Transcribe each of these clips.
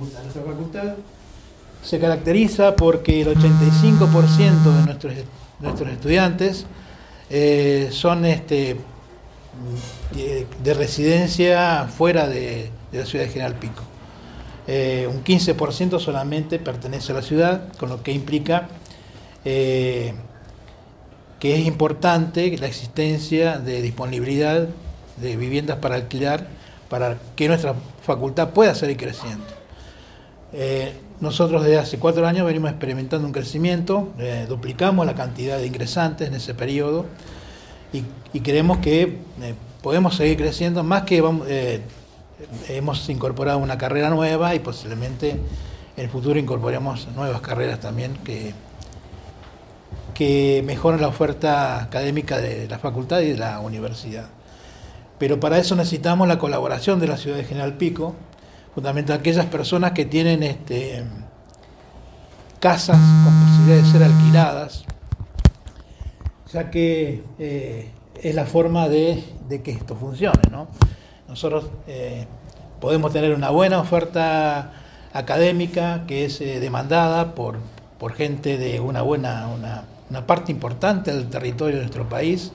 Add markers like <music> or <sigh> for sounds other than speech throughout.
Nuestra facultad se caracteriza porque el 85% de nuestros, nuestros estudiantes eh, son este, de, residencia fuera de, la ciudad de General Pico. Eh, un 15% solamente pertenece a la ciudad, con lo que implica eh, que es importante la existencia de disponibilidad de viviendas para alquilar para que nuestra facultad pueda seguir creciendo. Eh, nosotros desde hace cuatro años venimos experimentando un crecimiento, eh, duplicamos la cantidad de ingresantes en ese periodo y, creemos que eh, podemos seguir creciendo, más que hemos incorporado una carrera nueva y posiblemente en el futuro incorporemos nuevas carreras también que, que mejoran la oferta académica de la facultad y de la universidad. Pero para eso necesitamos la colaboración de la ciudad de General Pico, fundamentalmente aquellas personas que tienen este, casas con posibilidad de ser alquiladas, ya que eh, es la forma de, que esto funcione. Nosotros eh, podemos tener una buena oferta académica que es eh, demandada por, por gente de una buena, una, una parte importante del territorio de nuestro país,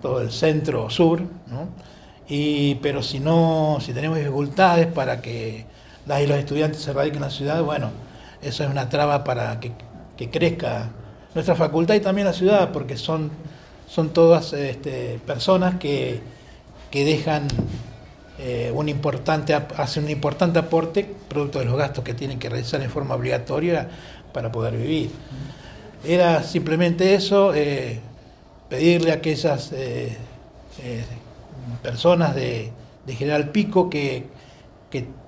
todo el centro sur, ¿no? Y, pero si no, si tenemos dificultades para que las y los estudiantes se radiquen en la ciudad, bueno, eso es una traba para que, crezca nuestra facultad y también la ciudad, porque son, son todas este, personas que, que dejan eh, un importante, hacen un importante aporte producto de los gastos que tienen que realizar en forma obligatoria para poder vivir. Era simplemente eso. Eh, pedirle a aquellas eh, eh, personas de, General Pico que,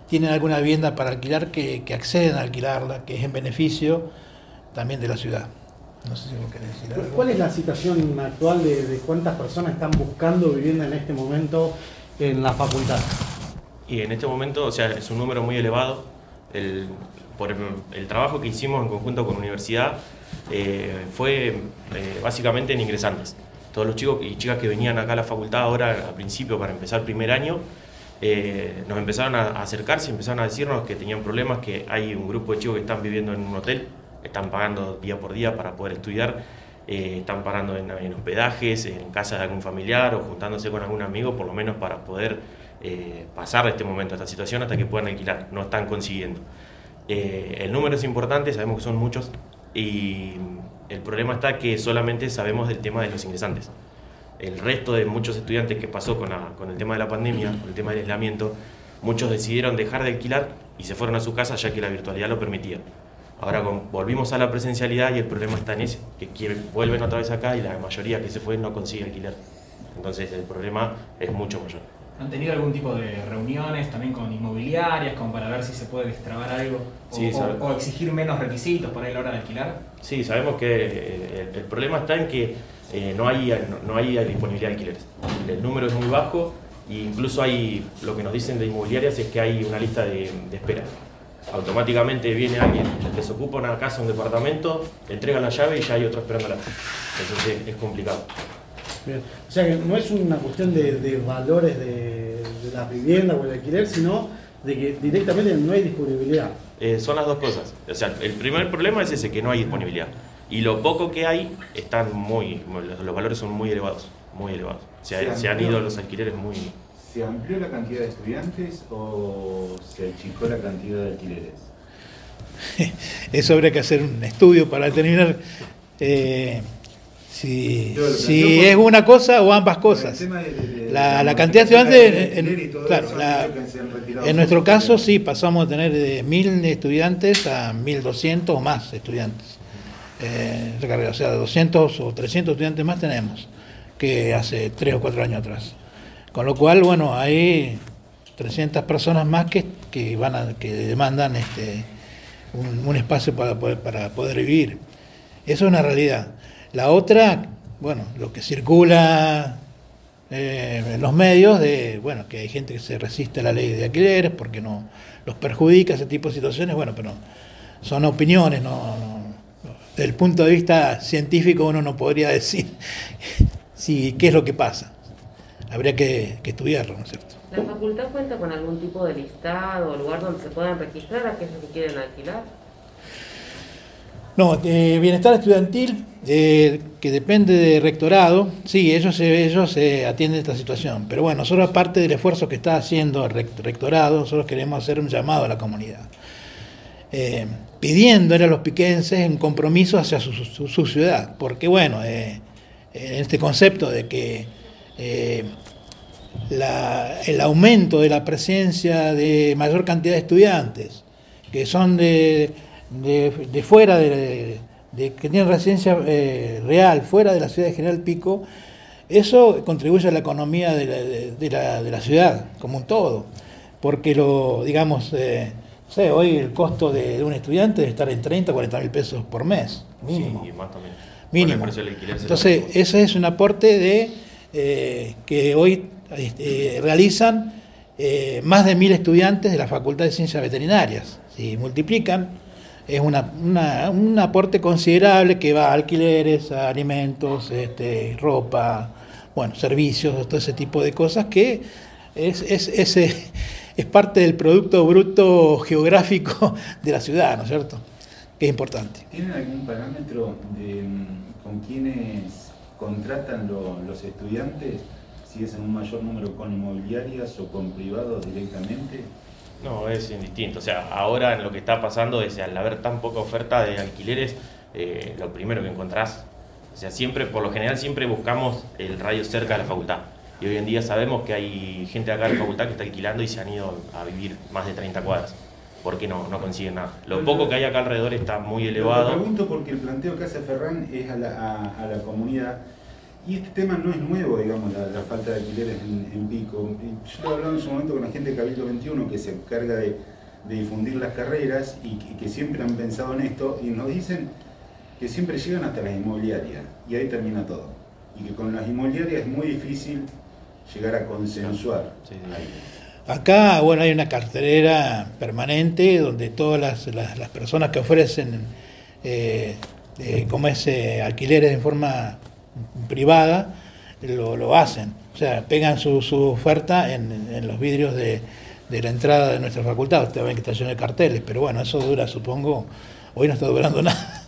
tienen alguna vivienda para alquilar que, que, acceden a alquilarla, que es en beneficio también de la ciudad. No sé si vos querés decir algo. ¿Cuál es la situación actual de, cuántas personas están buscando vivienda en este momento en la facultad? Y en este momento, o sea, es un número muy elevado. El, por el trabajo que hicimos en conjunto con la universidad, eh, fue eh, básicamente en ingresantes. Todos los chicos y chicas que venían acá a la facultad ahora al principio para empezar primer año, eh, nos empezaron a acercarse, empezaron a decirnos que tenían problemas, que hay un grupo de chicos que están viviendo en un hotel, están pagando día por día para poder estudiar, están pagando en, en, hospedajes, en casa de algún familiar o juntándose con algún amigo, por lo menos para poder pasar este momento, esta situación, hasta que puedan alquilar. No están consiguiendo. el número es importante, sabemos que son muchos, y el problema está que solamente sabemos del tema de los ingresantes. El resto de muchos estudiantes que pasó con, con el tema de la pandemia, con el tema del aislamiento, muchos decidieron dejar de alquilar y se fueron a su casa ya que la virtualidad lo permitía. Ahora volvimos a la presencialidad y el problema está en ese, que vuelven otra vez acá y la mayoría que se fue no consigue alquilar. Entonces el problema es mucho mayor. ¿Han tenido algún tipo de reuniones también con inmobiliarias como para ver si se puede destrabar algo o, exigir menos requisitos para ir a la hora de alquilar? Sí, sabemos que el, problema está en que eh, no, hay, no, hay disponibilidad de alquileres. El número es muy bajo e incluso hay, lo que nos dicen de inmobiliarias es que hay una lista de, espera. Automáticamente viene alguien, les ocupa una casa, un departamento, entrega la llave y ya hay otro esperándola. Entonces es complicado. O sea que no es una cuestión de, valores de, la vivienda o el alquiler, sino de que directamente no hay disponibilidad. Eh, son las dos cosas. O sea, el primer problema es ese, que no hay disponibilidad. Y lo poco que hay, están muy, los, valores son muy elevados, muy elevados. Se, se, han ido los alquileres muy... ¿Se amplió la cantidad de estudiantes o se achicó la cantidad de alquileres? <laughs> Eso habría que hacer un estudio para determinar eh, si, si es una cosa o ambas cosas. la, la, cantidad de estudiantes, en, claro, en nuestro caso sí, pasamos a tener de mil estudiantes a 1200 o más estudiantes. Eh, o sea, 200 o 300 estudiantes más tenemos que hace 3 o 4 años atrás. Con lo cual, bueno, hay 300 personas más que, que, van a, que demandan este, un, un espacio para poder, para poder vivir. Eso es una realidad. La otra, bueno, lo que circula eh, en los medios, de, bueno, que hay gente que se resiste a la ley de alquileres porque no los perjudica, ese tipo de situaciones, bueno, pero son opiniones, no, desde el punto de vista científico uno no podría decir <laughs> si, qué es lo que pasa. Habría que, estudiarlo, ¿no es cierto? ¿La facultad cuenta con algún tipo de listado o lugar donde se puedan registrar a que quieren alquilar? No, eh, bienestar estudiantil, eh, que depende de rectorado, sí, ellos, ellos eh, atienden esta situación. Pero bueno, nosotros aparte del esfuerzo que está haciendo el rectorado, nosotros queremos hacer un llamado a la comunidad. Eh, pidiéndole a los piquenses un compromiso hacia su, su ciudad. Porque bueno, en este concepto de que el aumento de la presencia de mayor cantidad de estudiantes, que son de, de, fuera, de, que tienen residencia eh, real, fuera de la ciudad de General Pico, eso contribuye a la economía de la, ciudad como un todo. Porque lo, digamos, eh, hoy el costo de, un estudiante debe estar en 30, 40 mil pesos por mes, mínimo. Sí, más también. Mínimo. Entonces, ese es un aporte de eh, que hoy este, realizan eh, más de mil estudiantes de la Facultad de Ciencias Veterinarias. Si multiplican, es una, un aporte considerable que va a alquileres, a alimentos, este, ropa, bueno, servicios, todo ese tipo de cosas que es, es, es, <laughs> es parte del producto bruto geográfico de la ciudad, ¿no es cierto? Que es importante. ¿Tienen algún parámetro con quienes contratan los estudiantes? si es en un mayor número con inmobiliarias o con privados directamente? No, es indistinto. O sea, ahora lo que está pasando es al haber tan poca oferta de alquileres, eh, lo primero que encontrás, o sea, siempre, por lo general, siempre buscamos el radio cerca de la facultad. Y hoy en día sabemos que hay gente acá en la facultad que está alquilando y se han ido a vivir más de 30 cuadras porque no, no consiguen nada. Lo poco que hay acá alrededor está muy elevado. Lo pregunto porque el planteo que hace Ferran es a la, a la comunidad y este tema no es nuevo, digamos, la, falta de alquileres en, Pico. Yo lo hablaba en su momento con la gente de Cabildo 21 que se encarga de, difundir las carreras y que, siempre han pensado en esto y nos dicen que siempre llegan hasta las inmobiliarias y ahí termina todo. Y que con las inmobiliarias es muy difícil llegar a consensuar. Acá, bueno, hay una cartelera permanente donde todas las, personas que ofrecen, eh, eh, como es, eh, alquileres en forma privada lo, lo hacen. O sea, pegan su, su oferta en, en, los vidrios de, de, la entrada de nuestra facultad. Ustedes ven que está lleno de carteles, pero bueno, eso dura, supongo, hoy no está durando <laughs> nada.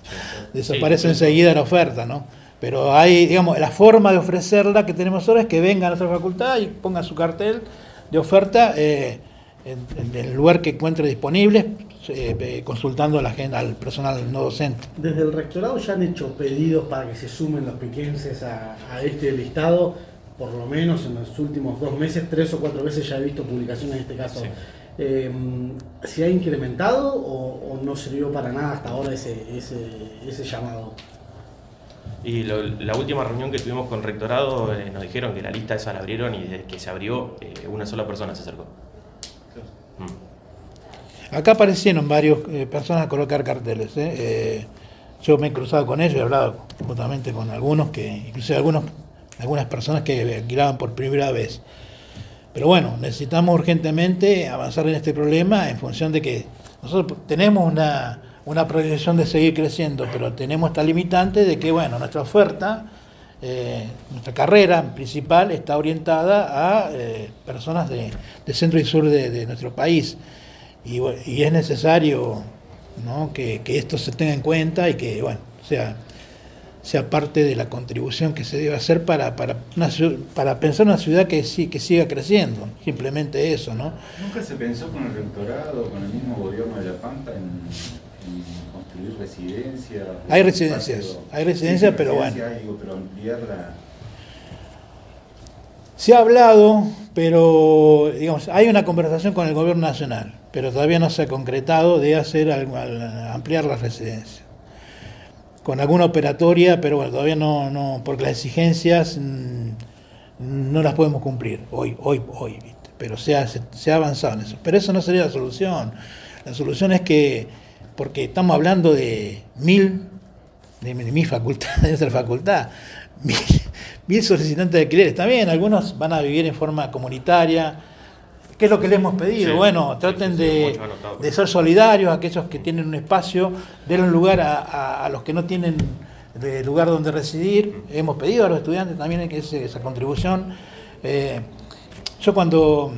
Desaparece enseguida la oferta, ¿no? Pero hay, digamos, la forma de ofrecerla que tenemos ahora es que venga a nuestra facultad y ponga su cartel de oferta. Eh, en, el lugar que encuentre disponible, eh, consultando a la gente, al personal no docente. Desde el rectorado ya han hecho pedidos para que se sumen los piquenses a, este listado, por lo menos en los últimos dos meses, tres o cuatro veces ya he visto publicaciones en este caso. Eh, ¿Se ha incrementado o, no sirvió para nada hasta ahora ese, ese, llamado? Y la última reunión que tuvimos con el rectorado eh, nos dijeron que la lista esa la abrieron y desde que se abrió una sola persona se acercó. Acá aparecieron varias eh, personas a colocar carteles. ¿eh? Eh, yo me he cruzado con ellos he hablado justamente con algunos, que inclusive algunos, algunas personas que alquilaban por primera vez. Pero bueno, necesitamos urgentemente avanzar en este problema en función de que nosotros tenemos una, una proyección de seguir creciendo, pero tenemos esta limitante de que, bueno, nuestra oferta, nuestra carrera principal está orientada a personas de, centro y sur de nuestro país y, es necesario que, esto se tenga en cuenta y que bueno, sea, sea parte de la contribución que se debe hacer para, para, para pensar una ciudad que, sí, que siga creciendo, simplemente eso. ¿no? ¿Nunca se pensó con el rectorado, con el mismo gobierno de La Pampa en, construir residencias? Hay residencias, hay residencias, pero bueno. Se ha hablado, pero digamos, hay una conversación con el gobierno nacional pero todavía no se ha concretado de hacer ampliar la residencia. Con alguna operatoria, pero bueno, todavía no, no porque las exigencias mm, no las podemos cumplir hoy, hoy, hoy, pero se ha, se, ha avanzado en eso. Pero eso no sería la solución. La solución es que, porque estamos hablando de mil, de mi facultad, de nuestra facultad, mil, mil solicitantes de alquileres. También algunos van a vivir en forma comunitaria, ¿Qué es lo que le hemos pedido? bueno, traten de, ser solidarios, aquellos que tienen un espacio, den un lugar a, los que no tienen lugar donde residir. Hemos pedido a los estudiantes también que esa contribución. Eh, yo cuando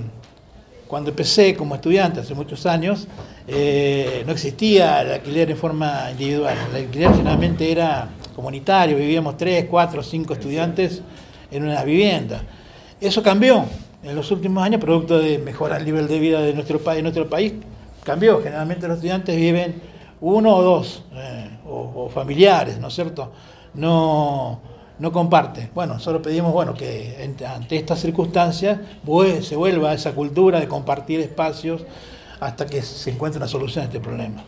cuando empecé como estudiante hace muchos años, eh, no existía el alquiler en forma individual. El alquiler generalmente era comunitario, vivíamos tres, cuatro, cinco estudiantes en una vivienda. Eso cambió en los últimos años, producto de mejorar el nivel de vida de nuestro país. Nuestro país cambió. Generalmente los estudiantes viven uno o dos, eh, o, familiares, ¿no es cierto? No, no comparte. Bueno, solo pedimos bueno, que ante estas circunstancias se vuelva a esa cultura de compartir espacios hasta que se encuentre una solución a este problema.